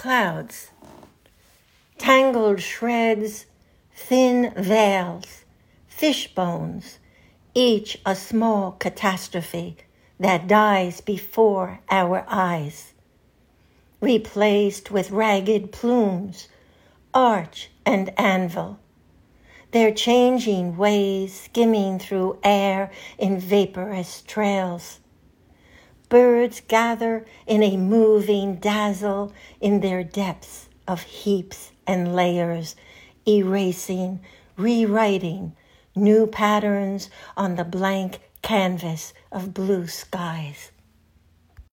clouds, tangled shreds, thin veils, fish bones, each a small catastrophe that dies before our eyes, replaced with ragged plumes, arch and anvil, their changing ways skimming through air in vaporous trails. Birds gather in a moving dazzle in their depths of heaps and layers, erasing, rewriting new patterns on the blank canvas of blue skies.